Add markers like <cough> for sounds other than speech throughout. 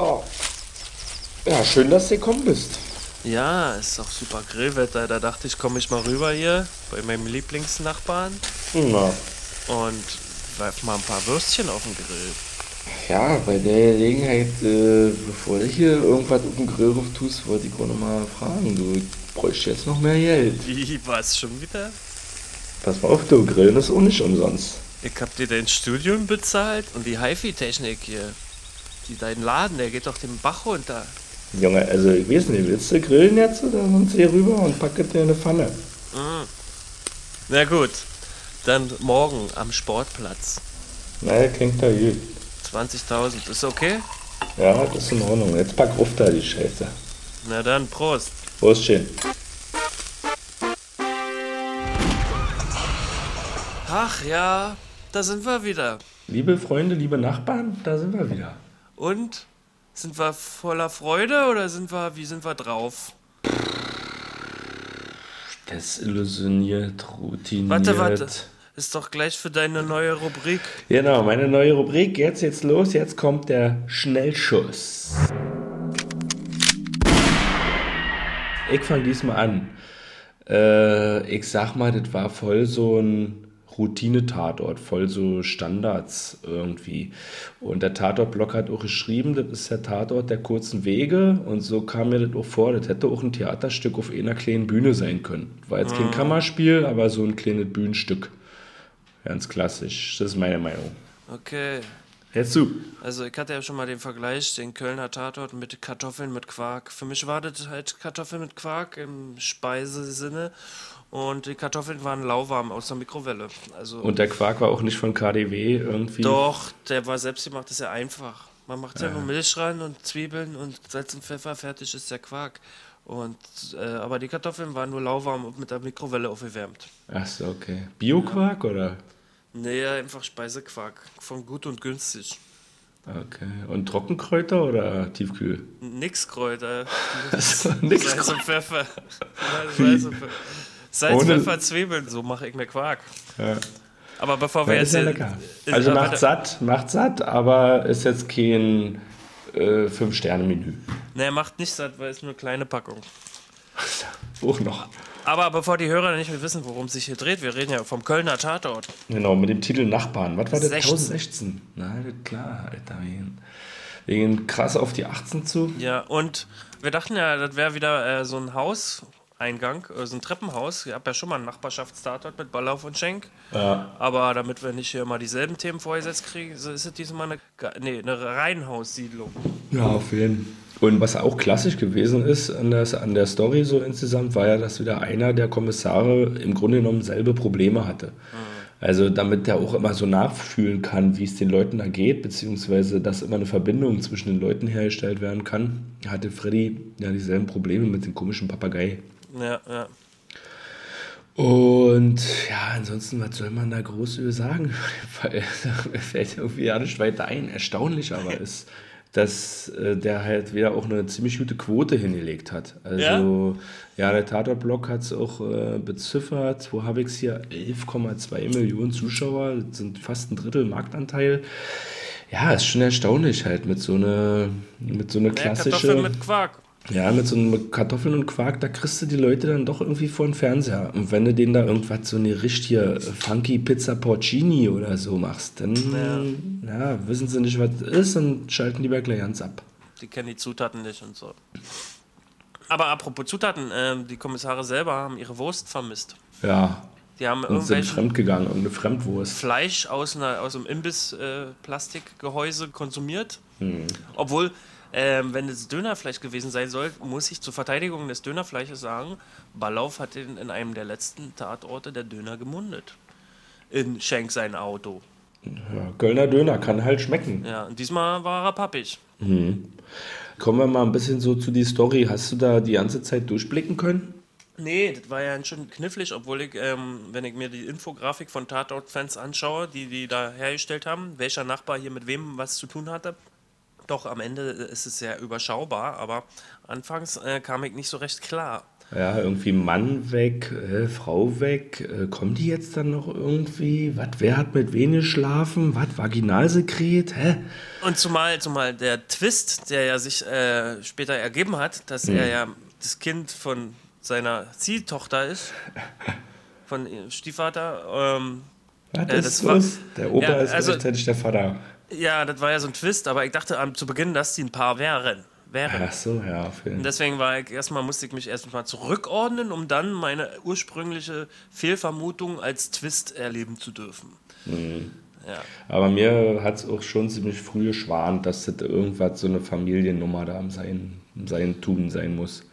Oh. Ja, schön, dass du gekommen bist. Ja, ist doch super Grillwetter. Da dachte ich, komme ich mal rüber hier bei meinem Lieblingsnachbarn Na. und werf mal ein paar Würstchen auf den Grill. Ja, bei der Gelegenheit, äh, bevor du hier irgendwas auf den Grill ruf tust, wollte ich auch noch mal fragen. Du ich bräuchte jetzt noch mehr Geld. Wie, was schon wieder? Pass mal auf, du Grillen ist auch nicht umsonst. Ich hab dir dein Studium bezahlt und die HiFi-Technik hier. Die, dein Laden, der geht doch den Bach runter. Junge, also ich weiß nicht, willst du grillen jetzt oder sonst hier rüber und packe dir eine Pfanne? Na gut, dann morgen am Sportplatz. Na, klingt da gut. 20.000, ist okay? Ja, das ist in Ordnung. Jetzt pack auf da die Scheiße. Na dann, Prost. Prost, schön. Ach ja, da sind wir wieder. Liebe Freunde, liebe Nachbarn, da sind wir wieder. Und? Sind wir voller Freude oder sind wir, wie sind wir drauf? Desillusioniert, routiniert. Warte, warte. Ist doch gleich für deine neue Rubrik. Genau, meine neue Rubrik. Jetzt, jetzt los. Jetzt kommt der Schnellschuss. Ich fange diesmal an. Äh, ich sag mal, das war voll so ein Routine-Tatort, voll so Standards irgendwie. Und der Tatortblock hat auch geschrieben, das ist der Tatort der kurzen Wege. Und so kam mir das auch vor, das hätte auch ein Theaterstück auf einer kleinen Bühne sein können. War jetzt kein Kammerspiel, aber so ein kleines Bühnenstück. Ganz klassisch. Das ist meine Meinung. Okay. Jetzt du. Also ich hatte ja schon mal den Vergleich, den Kölner Tatort mit Kartoffeln mit Quark. Für mich war das halt Kartoffeln mit Quark im Speisesinne. Und die Kartoffeln waren lauwarm aus der Mikrowelle. Also Und der Quark war auch nicht von KDW irgendwie. doch, der war selbstgemacht, das ist ja einfach. Man macht ja, nur Milch rein und Zwiebeln und Salz und Pfeffer, fertig ist der Quark. Und, äh, aber die Kartoffeln waren nur lauwarm und mit der Mikrowelle aufgewärmt. Achso, okay. Bio-Quark oder? Nee, einfach Speisequark. Von gut und günstig. Okay. Und Trockenkräuter oder Tiefkühl? Nix Kräuter. <laughs> Also, nix <laughs> Salz und Pfeffer. Salz, und Pfeffer. Salz, Ohne- Pfeffer, Zwiebeln, so mache ich mir Quark. Ja. Aber bevor wir Ja, jetzt. ja lecker. Also macht satt, macht satt, aber ist jetzt kein äh, Fünf-Sterne-Menü. Nee, macht nicht satt, weil es nur eine kleine Packung. <laughs> Auch noch. Aber bevor die Hörer nicht mehr wissen, worum es sich hier dreht, wir reden ja vom Kölner Tatort. Genau, mit dem Titel Nachbarn. Was war das? 16. 1016. Na, das ist klar, Alter. Wir gehen- krass auf die 18 zu. Ja, und wir dachten ja, das wäre wieder äh, so ein Hauseingang, äh, so ein Treppenhaus. Ich habe ja schon mal einen Nachbarschaftstatort mit Ballauf und Schenk. Ja. Aber damit wir nicht hier mal dieselben Themen vorgesetzt kriegen, so ist es diesmal eine, nee, eine Reihenhaussiedlung. Ja, auf jeden Fall. Und was auch klassisch gewesen ist an der, an der Story so insgesamt, war ja, dass wieder einer der Kommissare im Grunde genommen selbe Probleme hatte. Also damit der auch immer so nachfühlen kann, wie es den Leuten da geht, beziehungsweise dass immer eine Verbindung zwischen den Leuten hergestellt werden kann, hatte Freddy ja dieselben Probleme mit dem komischen Papagei. Ja, ja. Und ja, ansonsten, was soll man da groß über sagen? Weil <laughs> mir fällt irgendwie ja nicht weiter ein. Erstaunlich aber ist, <laughs> dass äh, der halt wieder auch eine ziemlich gute Quote hingelegt hat. Also, ja, der Tatortblock hat es auch äh, beziffert. Wo habe ich es hier? 11,2 Millionen Zuschauer, das sind fast ein Drittel Marktanteil. Ja, ist schon erstaunlich halt mit so einer mit so einer Ja, klassische Kartoffeln mit Quark. Ja, mit so einem Kartoffeln und Quark, da kriegst du die Leute dann doch irgendwie vor den Fernseher. Und wenn du denen da irgendwas so eine richtige funky Pizza Porcini oder so machst, dann ja. wissen sie nicht, was das ist und schalten lieber gleich ganz ab. Die kennen die Zutaten nicht und so. Aber apropos Zutaten, ähm, die Kommissare selber haben ihre Wurst vermisst. Ja. Die haben Und sind fremdgegangen, irgendeine Fremdwurst. Fleisch aus, einer, aus einem Imbiss-Plastikgehäuse konsumiert. Hm. Obwohl, ähm, wenn es Dönerfleisch gewesen sein soll, muss ich zur Verteidigung des Dönerfleisches sagen, Ballauf hat in, in einem der letzten Tatorte der Döner gemundet. In Schenk sein Auto. Ja, Kölner Döner kann halt schmecken. Ja, und diesmal war er pappig. Kommen wir mal ein bisschen so zu die Story. Hast du da die ganze Zeit durchblicken können? Nee, das war ja schon knifflig, obwohl ich, ähm, wenn ich mir die Infografik von Tatort-Fans anschaue, die die da hergestellt haben, welcher Nachbar hier mit wem was zu tun hatte, Doch, am Ende ist es sehr überschaubar, aber anfangs äh, kam ich nicht so recht klar. Ja, irgendwie Mann weg, äh, Frau weg. Äh, kommen die jetzt dann noch irgendwie? Was? Wer hat mit wem geschlafen? Was? Vaginalsekret? Hä? Und zumal, zumal der Twist, der ja sich äh, später ergeben hat, dass Hm. er ja das Kind von seiner Ziehtochter ist, <laughs> von ihrem Stiefvater. Ähm, Was Äh, ist das war- los? Der Opa Ja, ist also- gleichzeitig der Vater. Ja, das war ja so ein Twist, aber ich dachte am, zu Beginn, dass die ein Paar wären. wären. Ach so, ja. Für Und deswegen war ich erstmal musste ich mich erstmal zurückordnen, um dann meine ursprüngliche Fehlvermutung als Twist erleben zu dürfen. Ja. Aber mir hat es auch schon ziemlich früh geschwant, dass das irgendwas so eine Familiennummer da im Sein, im Sein tun sein muss.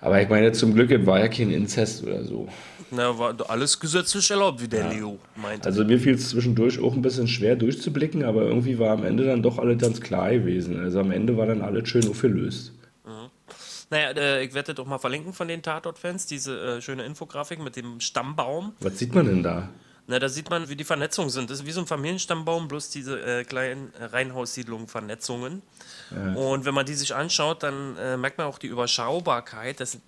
Aber ich meine, zum Glück war ja kein Inzest oder so. Na, war alles gesetzlich erlaubt, wie der Leo meinte. Also mir fiel es zwischendurch auch ein bisschen schwer durchzublicken, aber irgendwie war am Ende dann doch alles ganz klar gewesen. Also am Ende war dann alles schön aufgelöst. Naja, äh, ich werde das doch mal verlinken von den Tatort-Fans, diese äh, schöne Infografik mit dem Stammbaum. Was sieht man denn da? Na, da sieht man, wie die Vernetzungen sind. Das ist wie so ein Familienstammbaum, bloß diese äh, kleinen äh, Reihenhaussiedlungen, Vernetzungen. Und wenn man die sich anschaut, dann äh, merkt man auch die Überschaubarkeit. Dass,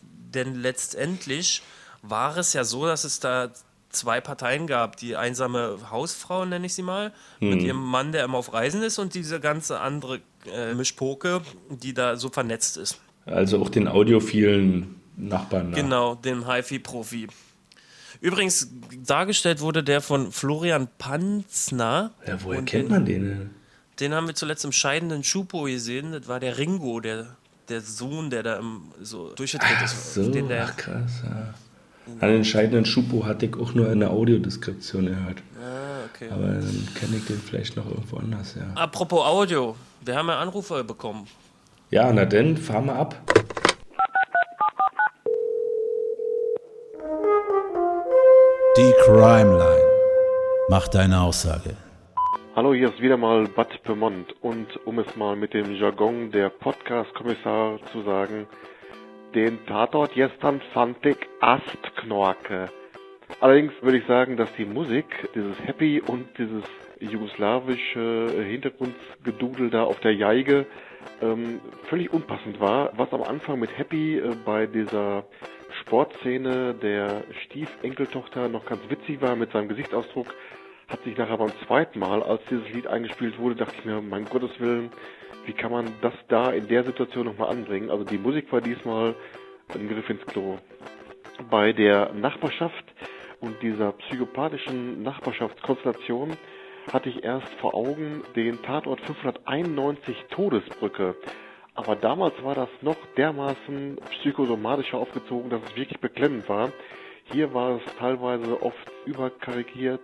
denn letztendlich war es ja so, dass es da zwei Parteien gab. Die einsame Hausfrau, nenne ich sie mal, mit ihrem Mann, der immer auf Reisen ist, und diese ganze andere äh, Mischpoke, die da so vernetzt ist. Also auch den audiophilen Nachbarn da. Genau, dem HiFi-Profi. Übrigens, dargestellt wurde der von Florian Panzner. Ja, woher kennt den, man den denn? Den haben wir zuletzt im scheidenden Schupo gesehen. Das war der Ringo, der, der Sohn, der da im, so durchgedreht Ach ist. so, Den ach krass, ja. An den entscheidenden Schupo hatte ich auch nur in der Audiodeskription gehört. ah, okay. Aber dann kenne ich den vielleicht noch irgendwo anders, ja. Apropos Audio, wir haben ja Anrufe bekommen. Ja, na denn, fahr mal ab. Die Crime Line. Mach deine Aussage. Hallo, hier ist wieder mal Bad Pyrmont und um es mal mit dem Jargon der Podcast-Kommissar zu sagen, den Tatort gestern fand ich Astknorke. Allerdings würde ich sagen, dass die Musik, dieses Happy und dieses jugoslawische Hintergrundgedudel da auf der Geige ähm, völlig unpassend war. Was am Anfang mit Happy äh, bei dieser Sportszene der Stiefenkeltochter noch ganz witzig war mit seinem Gesichtsausdruck, hat sich nachher beim zweiten Mal, als dieses Lied eingespielt wurde, dachte ich mir, mein Gottes Willen, wie kann man das da in der Situation nochmal anbringen? Also die Musik war diesmal ein Griff ins Klo. Bei der Nachbarschaft und dieser psychopathischen Nachbarschaftskonstellation hatte ich erst vor Augen den Tatort 591 Todesbrücke. Aber damals war das noch dermaßen psychosomatischer aufgezogen, dass es wirklich beklemmend war. Hier war es teilweise oft überkarikiert,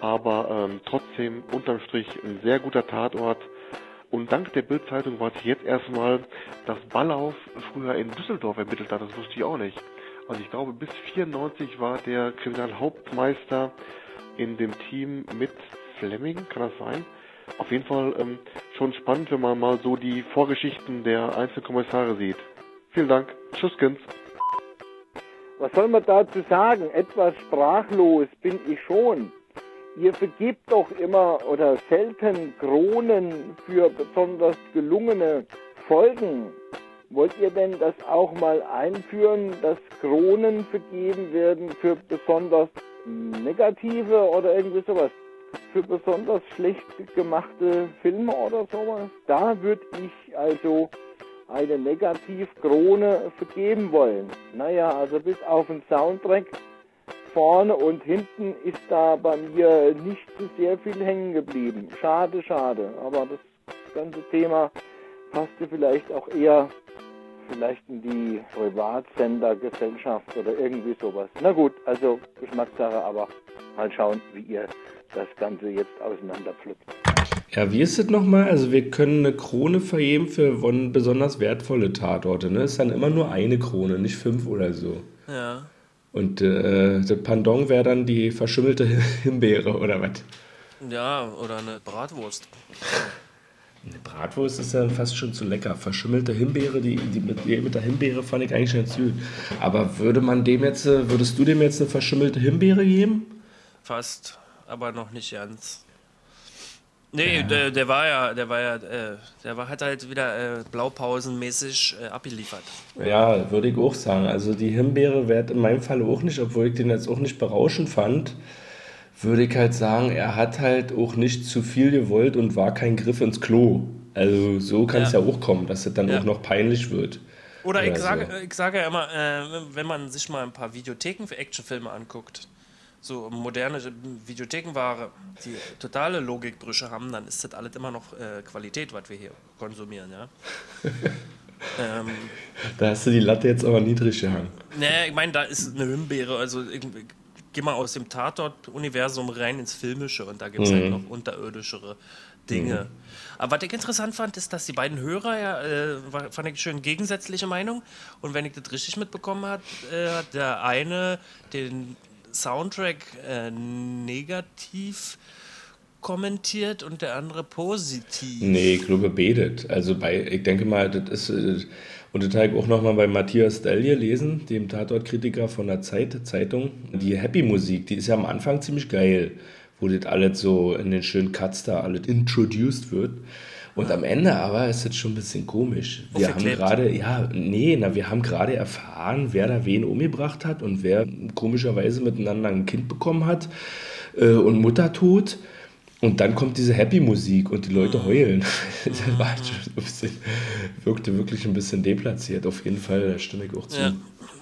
aber ähm, trotzdem unterm Strich ein sehr guter Tatort. Und dank der Bildzeitung weiß ich jetzt erstmal, dass Ballauf früher in Düsseldorf ermittelt hat. Das wusste ich auch nicht. Also ich glaube, bis 94 war der Kriminalhauptmeister in dem Team mit Fleming, kann das sein? Auf jeden Fall ähm, schon spannend, wenn man mal so die Vorgeschichten der einzelnen Kommissare sieht. Vielen Dank. Tschüsskens. Was soll man dazu sagen? Etwas sprachlos bin ich schon. Ihr vergebt doch immer oder selten Kronen für besonders gelungene Folgen. Wollt ihr denn das auch mal einführen, dass Kronen vergeben werden für besonders negative oder irgendwie sowas? Für besonders schlecht gemachte Filme oder sowas? Da würde ich also eine Negativkrone vergeben wollen. Naja, also bis auf den Soundtrack vorne und hinten ist da bei mir nicht so sehr viel hängen geblieben. Schade, schade. Aber das ganze Thema passte vielleicht auch eher vielleicht in die Privatsendergesellschaft oder irgendwie sowas. Na gut, also Geschmackssache, aber mal schauen, wie ihr das Ganze jetzt auseinanderpflückt. Ja, wie ist es nochmal? Also wir können eine Krone vergeben für besonders wertvolle Tatorte. Ne? Ist dann immer nur eine Krone, nicht fünf oder so. Ja. Und äh, der Pendant wäre dann die verschimmelte <laughs> Himbeere oder was? Ja, oder eine Bratwurst. Eine Bratwurst ist ja fast schon zu lecker. Verschimmelte Himbeere, die, die, mit, die mit der Himbeere fand ich eigentlich ganz gut. Aber würde man dem jetzt, äh, würdest du dem jetzt eine verschimmelte Himbeere geben? Fast, aber noch nicht ganz. Nee, Der, der war ja, der war ja, äh, der war, hat halt wieder äh, Blaupausenmäßig äh, abgeliefert. Ja, würde ich auch sagen. Also die Himbeere wäre in meinem Fall auch nicht, obwohl ich den jetzt auch nicht berauschend fand, würde ich halt sagen, er hat halt auch nicht zu viel gewollt und war kein Griff ins Klo. Also so kann es ja. Ja. auch kommen, dass es dann Ja. auch noch peinlich wird. Oder ich Oder sage, so. ich sage ja immer, äh, wenn man sich mal ein paar Videotheken für Actionfilme anguckt, so moderne Videothekenware, die totale Logikbrüche haben, dann ist das alles immer noch äh, Qualität, was wir hier konsumieren, ja. <laughs> ähm, Da hast du die Latte jetzt aber niedrig gehangen. naja, ich meine, da ist eine Himbeere, also ich, ich, geh mal aus dem Tatort-Universum rein ins Filmische und da gibt es halt noch unterirdischere Dinge. Aber was ich interessant fand, ist, dass die beiden Hörer ja, äh, fand ich schön gegensätzliche Meinung. Und wenn ich das richtig mitbekommen habe, äh, hat der eine den Soundtrack äh, negativ kommentiert und der andere positiv. Nee, ich glaube, betet. Also bei, ich denke mal, das ist, äh, und das habe ich auch nochmal bei Matthias Dell gelesen, dem Tatortkritiker von der Zeit, Zeitung. Die Happy-Musik, die ist ja am Anfang ziemlich geil, wo das alles so in den schönen Cuts da alles introduced wird. Und am Ende aber ist das schon ein bisschen komisch. Wir haben gerade, ja, nee, na, wir haben gerade erfahren, wer da wen umgebracht hat und wer komischerweise miteinander ein Kind bekommen hat äh, und Mutter tot. Und dann kommt diese Happy-Musik und die Leute heulen. <laughs> das ein bisschen, wirkte wirklich ein bisschen deplatziert. Auf jeden Fall, da stimme ich auch zu. Ja.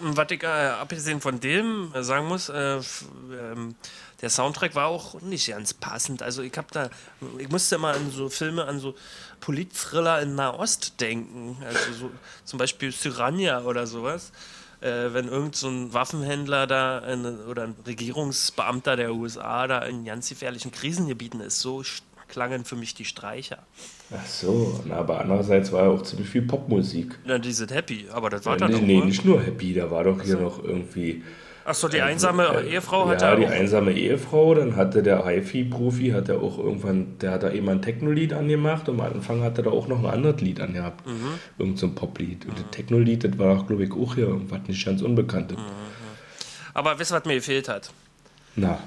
Was ich äh, abgesehen von dem äh, sagen muss, äh, ähm, der Soundtrack war auch nicht ganz passend. Also ich habe da, ich musste immer an so Filme, an so Politthriller in Nahost denken. Also so, zum Beispiel Cyrania oder sowas. Äh, wenn irgend so ein Waffenhändler da in, oder ein Regierungsbeamter der USA da in ganz gefährlichen Krisengebieten ist, so klangen für mich die Streicher. Ach so, na, aber andererseits war ja auch ziemlich viel Popmusik. Ja, die sind happy, aber das war Nee, dann nee, oder? nicht nur Happy, da war doch hier noch irgendwie. Achso, die einsame äh, Ehefrau hat ja, ja die auch einsame Ehefrau, dann hatte der HiFi-Profi, hat er auch irgendwann, der hat da eben ein Techno-Lied angemacht und am Anfang hat er da auch noch ein anderes Lied angehabt. Mhm. Irgend so ein Poplied. Und das Techno-Lied, das war doch, glaube ich, auch hier irgendwas nicht ganz Unbekanntes. Mhm. Aber wisst ihr, was mir gefehlt hat? Na,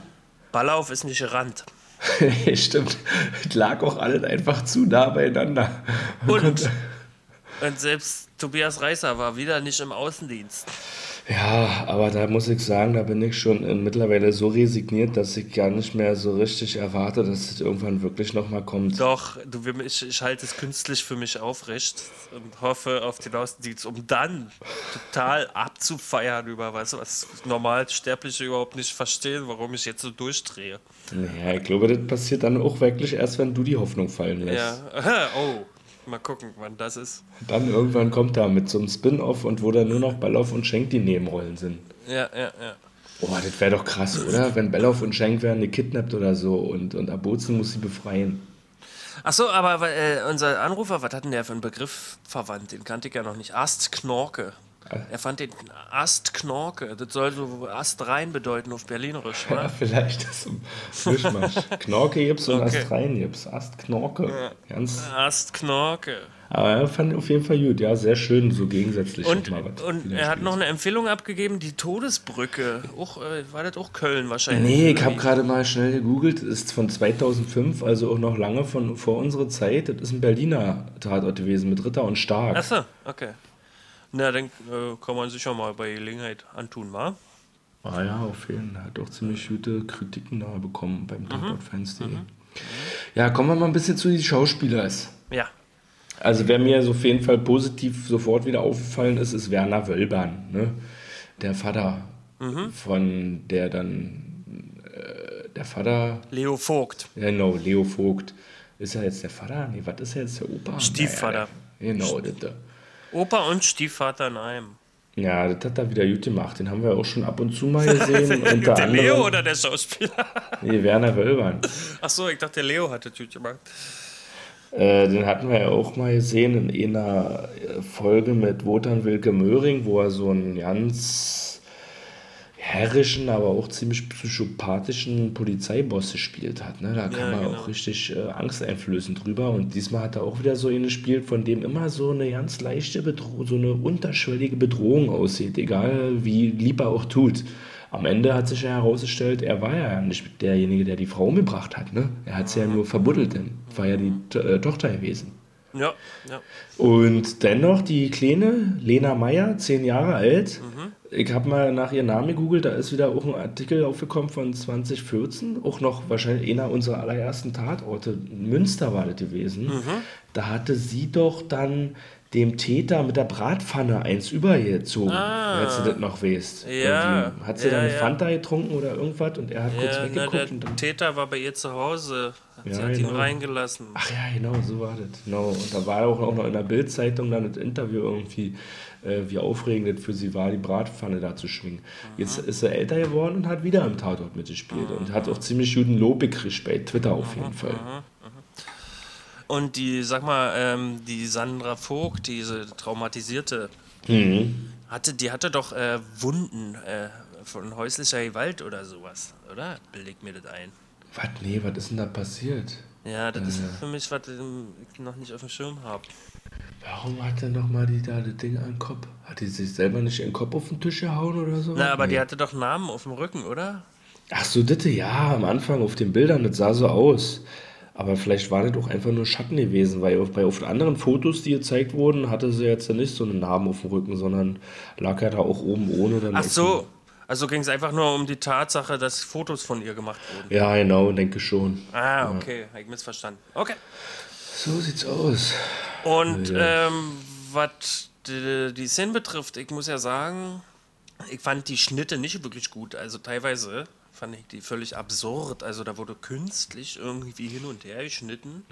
Ballauf ist nicht gerannt. <laughs> stimmt. Es lag auch alles einfach zu nah beieinander. Und, <laughs> und selbst Tobias Reißer war wieder nicht im Außendienst. Ja, aber da muss ich sagen, da bin ich schon äh, mittlerweile so resigniert, dass ich gar nicht mehr so richtig erwarte, dass es irgendwann wirklich nochmal kommt. Doch, du, ich, ich halte es künstlich für mich aufrecht und hoffe auf den Außendienst, um dann total abzufeiern über was, was normal Sterbliche überhaupt nicht verstehen, warum ich jetzt so durchdrehe. Naja, ich glaube, das passiert dann auch wirklich erst, wenn du die Hoffnung fallen lässt. Ja, <laughs> oh, mal gucken, wann das ist. Dann irgendwann kommt er mit so einem Spin-Off und wo dann nur noch Bellauf und Schenk die Nebenrollen sind. Ja, ja, ja. Oh, das wäre doch krass, oder? Wenn Bellauf und Schenk werden gekidnappt oder so und, und Abuzen muss sie befreien. Ach so, aber äh, unser Anrufer, was hat denn der für einen Begriff verwandt? Den kannte ich ja noch nicht. Astknorke. Er fand den Astknorke. Das soll so Astrein bedeuten auf Berlinerisch, Ja, oder? <laughs> vielleicht das im Mischmasch. Knorke gibt's und Okay. Astrein gibt's. Ast Knorke. Ganz, Astknorke. aber er fand auf jeden Fall gut. Ja, sehr schön, so gegensätzlich. Und, noch mal was und er hat noch eine Empfehlung abgegeben, die Todesbrücke. Auch, äh, war das auch Köln wahrscheinlich? Nee, ich oder habe gerade mal schnell gegoogelt. Das ist von 2005, also auch noch lange von vor unserer Zeit. Das ist ein Berliner Tatort gewesen mit Ritter und Stark. Achso, okay. Na, dann äh, kann man sich ja mal bei Gelegenheit antun, wa? Ah ja, auf jeden Fall. Hat auch ziemlich gute Kritiken da bekommen beim Mhm. Tatortfans.de. Ja, kommen wir mal ein bisschen zu den Schauspielers. Ja. Also wer mir so auf jeden Fall positiv sofort wieder aufgefallen ist, ist Werner Wölbern, ne? Der Vater Mhm. von der dann äh, der Vater, Leo Vogt. genau, Leo Vogt. Ist er jetzt der Vater? Nee, was ist er jetzt der Opa? Stiefvater. Naja, genau, das, da. Opa und Stiefvater in einem. Ja, das hat er wieder gut gemacht. Den haben wir auch schon ab und zu mal gesehen. <laughs> unter der anderem, Leo oder der Schauspieler? <laughs> Nee, Werner Wölbern. Achso, ich dachte, der Leo hatte das gemacht. Äh, den hatten wir ja auch mal gesehen in einer Folge mit Wotan Wilke Möhring, wo er so einen ganz herrischen, aber auch ziemlich psychopathischen Polizeiboss gespielt hat. Ne? Da kam er genau. auch richtig äh, angsteinflößend drüber. Und diesmal hat er auch wieder so einen gespielt, von dem immer so eine ganz leichte Bedrohung, so eine unterschwellige Bedrohung aussieht, egal wie lieb er auch tut. am Ende hat sich ja herausgestellt, er war ja nicht derjenige, der die Frau umgebracht hat. Ne? Er hat sie ja nur verbuddelt, denn war ja die T- äh, Tochter gewesen. Ja, ja. Und dennoch die Kleine, Lena Meyer, zehn Jahre alt. Ich habe mal nach ihrem Namen gegoogelt, da ist wieder auch ein Artikel aufgekommen von 2014, auch noch wahrscheinlich einer unserer allerersten Tatorte. Münster war das gewesen. Da hatte sie doch dann dem Täter mit der Bratpfanne eins übergezogen, falls du das noch weißt. Ah. Ja. Irgendwie. Hat sie Ja, dann eine ja. Fanta getrunken oder irgendwas und er hat kurz ja na, weggeguckt der und dann Täter war bei ihr zu Hause. Sie Ja, hat ihn genau. reingelassen. Ach ja, genau, so war das. Genau. Und da war auch noch in der Bildzeitung dann das Interview irgendwie, äh, wie aufregend das für sie war, die Bratpfanne da zu schwingen. Jetzt ist er älter geworden und hat wieder im Tatort mitgespielt und hat auch ziemlich guten Lob gekriegt bei Twitter auf jeden Fall. Und die, sag mal, ähm, die Sandra Vogt, diese traumatisierte, Mhm. hatte, die hatte doch äh, Wunden äh, von häuslicher Gewalt oder sowas, oder? Beleg mir das ein. Was? Nee, was ist denn da passiert? Ja, das ist für mich, was ähm, ich noch nicht auf dem Schirm habe. Warum hat er nochmal die da das Ding an den Kopf? Hat die sich selber nicht ihren Kopf auf den Tisch gehauen oder so? Na, aber Nee. die hatte doch Namen auf dem Rücken, oder? Ach so, ditte, ja, am Anfang auf den Bildern, das sah so aus. Aber vielleicht war das auch einfach nur Schatten gewesen, weil bei den anderen Fotos, die gezeigt wurden, hatte sie jetzt ja nicht so einen Namen auf dem Rücken, sondern lag ja da auch oben ohne. Dann Ach so. Also ging es einfach nur um die Tatsache, dass Fotos von ihr gemacht wurden. Ja, genau, denke schon. Ah, okay, hab ich missverstanden. Okay. So sieht's aus. Und Ja. ähm, was die, die Szene betrifft, ich muss ja sagen, ich fand die Schnitte nicht wirklich gut. Also teilweise fand ich die völlig absurd. Also da wurde künstlich irgendwie hin und her geschnitten.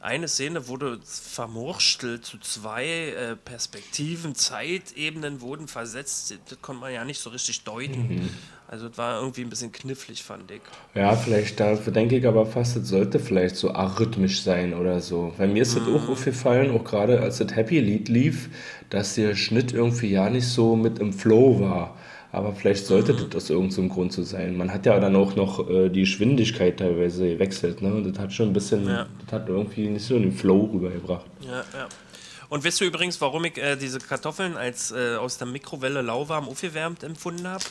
Eine Szene wurde vermurstelt zu zwei äh, Perspektiven, Zeitebenen wurden versetzt. Das konnte man ja nicht so richtig deuten. Also das war irgendwie ein bisschen knifflig, fand ich. Ja, vielleicht, dafür denke ich aber fast, es sollte vielleicht so arrhythmisch sein oder so. Weil mir ist das auch aufgefallen, auch gerade als das Happy-Lied lief, dass der Schnitt irgendwie ja nicht so mit im Flow war. Aber vielleicht sollte das aus irgendeinem Grund so sein. Man hat ja dann auch noch äh, die Geschwindigkeit teilweise gewechselt, ne? Und das hat schon ein bisschen, Ja. das hat irgendwie nicht so den Flow rübergebracht. Ja, ja. Und wisst ihr übrigens, warum ich äh, diese Kartoffeln als äh, aus der Mikrowelle lauwarm aufgewärmt empfunden habe?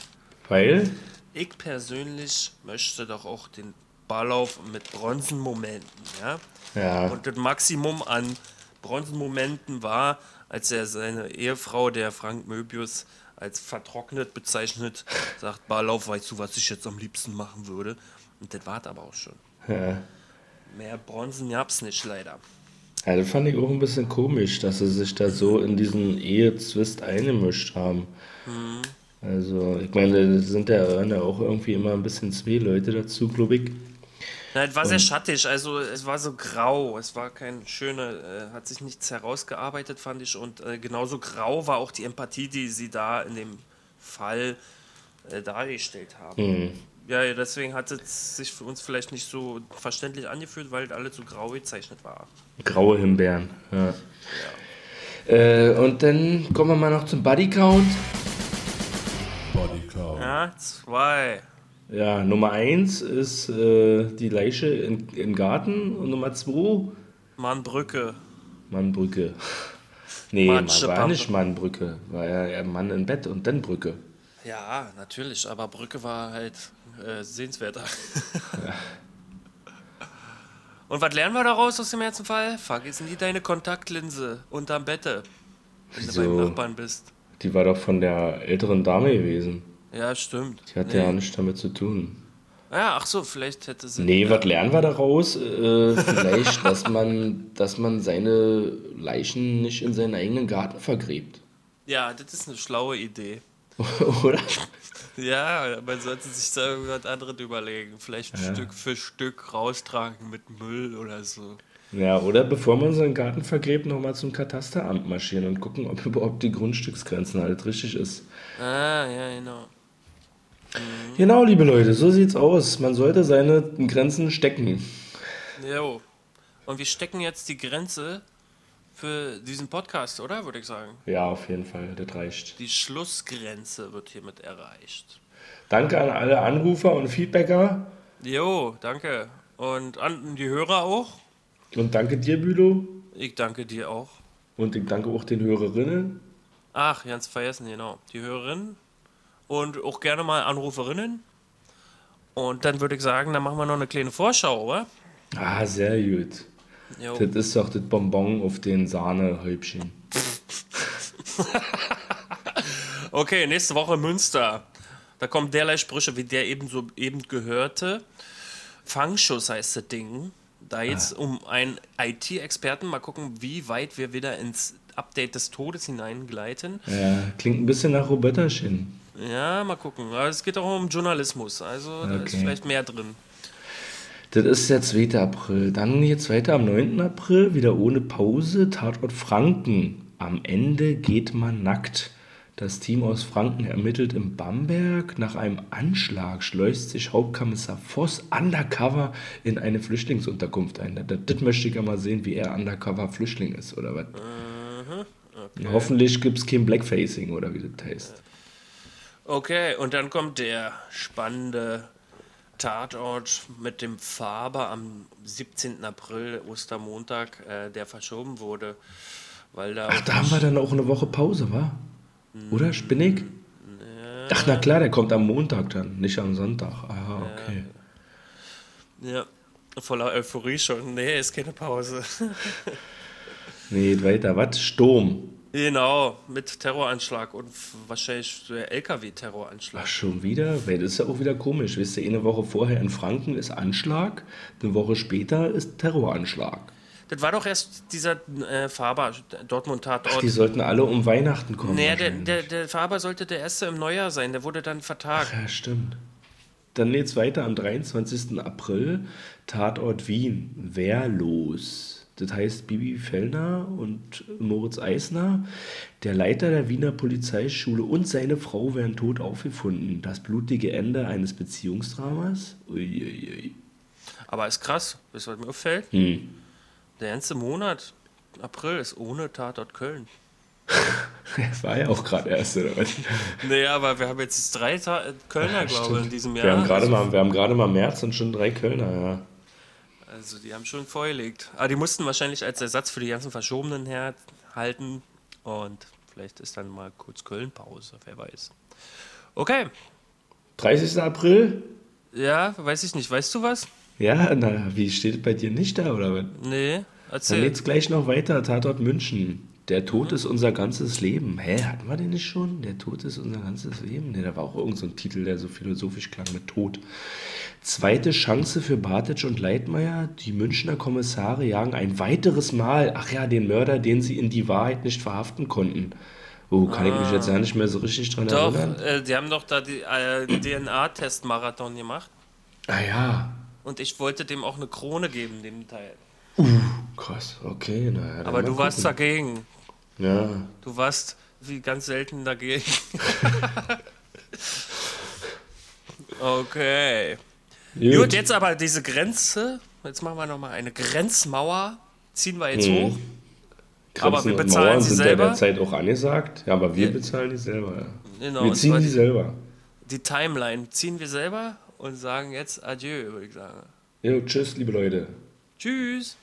Weil, Ich persönlich möchte doch auch den Ballauf mit Bronzenmomenten, ja? ja, Und das Maximum an Bronzenmomenten war, als er seine Ehefrau, der Frank Möbius, als vertrocknet bezeichnet, sagt, Ballauf, weißt du, was ich jetzt am liebsten machen würde? Und das war aber auch schon. ja. Mehr Bronzen gab's nicht, leider. Ja, das fand ich auch ein bisschen komisch, dass sie sich da so in diesen Ehezwist eingemischt haben. Also, ich meine, es sind ja auch irgendwie immer ein bisschen zwei Leute dazu, glaube ich. Na, es war sehr schattig, also es war so grau, es war kein schöner, äh, hat sich nichts herausgearbeitet, fand ich. Und äh, genauso grau war auch die Empathie, die sie da in dem Fall äh, dargestellt haben. Ja, ja, deswegen hat es sich für uns vielleicht nicht so verständlich angefühlt, weil alle zu grau gezeichnet war. Graue Himbeeren, ja. Äh, und dann kommen wir mal noch zum Bodycount. Bodycount. Ja, zwei. Ja, Nummer eins ist äh, die Leiche in, im Garten und Nummer zwei Mannbrücke. Mannbrücke. <laughs> Nee, man war Matschepampe. nicht Mannbrücke, war ja Mann im Bett und dann Brücke. Ja, natürlich, aber Brücke war halt äh, sehenswerter. <laughs> Und was lernen wir daraus aus dem ersten Fall? Vergiss nie deine Kontaktlinse unterm Bette, wenn Wieso? du beim Nachbarn bist. Die war doch von der älteren Dame gewesen. Ja, stimmt. Die hatte ja nichts damit zu tun. Ja, ach so, vielleicht hätte sie. Nee, was lernen wir daraus? Äh, vielleicht, dass man, dass man seine Leichen nicht in seinen eigenen Garten vergräbt. Ja, das ist eine schlaue Idee. <laughs> Oder? Ja, man sollte sich da irgendwas anderes überlegen. Vielleicht Ja. Stück für Stück raustragen mit Müll oder so. Ja, oder bevor man seinen Garten vergräbt, nochmal zum Katasteramt marschieren und gucken, ob überhaupt die Grundstücksgrenzen halt richtig ist. Ah, ja, genau. Genau, liebe Leute, so sieht's aus. Man sollte seine Grenzen stecken. Jo. Und wir stecken jetzt die Grenze für diesen Podcast, oder? Würde ich sagen. Ja, auf jeden Fall, das reicht. Die Schlussgrenze wird hiermit erreicht. Danke an alle Anrufer und Feedbacker. Jo, danke. Und an die Hörer auch. Und danke dir, Bülow. Ich danke dir auch. Und ich danke auch den Hörerinnen. Ach, ganz vergessen, genau. Die Hörerinnen. Und auch gerne mal Anruferinnen. Und dann würde ich sagen, dann machen wir noch eine kleine Vorschau, oder? Ah, sehr gut. Jo. Das ist doch das Bonbon auf den Sahnehäubchen. <laughs> Okay, nächste Woche Münster. Da kommen derlei Sprüche, wie der eben so eben gehörte. Fangschuss heißt das Ding. Da jetzt um einen IT-Experten mal gucken, wie weit wir wieder ins Update des Todes hineingleiten. Ja, klingt ein bisschen nach Robertaschen. Ja, mal gucken. Aber es geht auch um Journalismus, also da ist Okay. vielleicht mehr drin. Das ist der 2. April. Dann geht's weiter am 9. April, wieder ohne Pause. Tatort Franken. Am Ende geht man nackt. Das Team aus Franken ermittelt in Bamberg. Nach einem Anschlag schleust sich Hauptkommissar Voss undercover in eine Flüchtlingsunterkunft ein. Das, das möchte ich ja mal sehen, wie er undercover Flüchtling ist, oder was? Hoffentlich gibt es kein Blackfacing, oder wie das heißt. Okay, und dann kommt der spannende Tatort mit dem Faber am 17. April, Ostermontag, äh, der verschoben wurde. Weil da Ach, da haben wir dann auch eine Woche Pause, wa? Oder? Spinnig? Ach, na klar, der kommt am Montag dann, nicht am Sonntag. Ah, okay. Ja, voller Euphorie schon. Nee, ist keine Pause. <laughs> Nee, weiter. Was? Sturm. Genau, mit Terroranschlag und wahrscheinlich LKW-Terroranschlag. Ach, schon wieder? Weil das ist ja auch wieder komisch. Wisst ihr, eine Woche vorher in Franken ist Anschlag, eine Woche später ist Terroranschlag. Das war doch erst dieser äh, Faber, Dortmund-Tatort. Ach, die sollten alle um Weihnachten kommen. Nee, der, der, der Faber sollte der erste im Neujahr sein, der wurde dann vertagt. Ja, stimmt. Dann geht's weiter am 23. April. Tatort Wien. Wehrlos. Das heißt, Bibi Fellner und Moritz Eisner, der Leiter der Wiener Polizeischule und seine Frau werden tot aufgefunden. Das blutige Ende eines Beziehungsdramas? Uiuiui. Aber ist krass, bis was mir auffällt. Hm. Der ganze Monat, April, ist ohne Tatort Köln. Das <laughs> war ja auch gerade erst, oder was? Nee, aber wir haben jetzt drei Ta Kölner, glaube ich, in diesem Jahr. Wir haben gerade also, mal, wir haben gerade mal März und schon drei Kölner, ja. Also die haben schon vorgelegt. Aber die mussten wahrscheinlich als Ersatz für die ganzen Verschobenen herhalten. Und vielleicht ist dann mal kurz Köln-Pause, wer weiß. Okay, 30. April? ja, weiß ich nicht. Weißt du was? Ja, na, wie steht es bei dir nicht da, oder was? Nee, Dann erzähl. geht's gleich noch weiter. Tatort München. Der Tod ist unser ganzes Leben. Hä, hatten wir den nicht schon? Der Tod ist unser ganzes Leben. Ne, da war auch irgendein so ein Titel, der so philosophisch klang mit Tod. Zweite Chance für Bartic und Leitmeier. Die Münchner Kommissare jagen ein weiteres Mal, ach ja, den Mörder, den sie in die Wahrheit nicht verhaften konnten. Oh, kann ich mich jetzt ja nicht mehr so richtig dran Doch, erinnern? äh, die haben doch da die äh, DNA-Test-Marathon gemacht. Ah ja, Und ich wollte dem auch eine Krone geben, dem Teil. krass, okay. Na, ja, Aber du warst gucken. dagegen. Ja, Du warst wie ganz selten dagegen. <laughs> okay. Gut. jetzt aber diese Grenze. Jetzt machen wir nochmal eine Grenzmauer. Ziehen wir jetzt hoch. aber wir Grenzen bezahlen Mauern sie sind selber. ja derzeit auch angesagt. Ja, aber wir Ja. bezahlen die selber. Genau, wir ziehen die- selber. Die Timeline ziehen wir selber und sagen jetzt Adieu, würde ich sagen. Jo, tschüss, liebe Leute. Tschüss.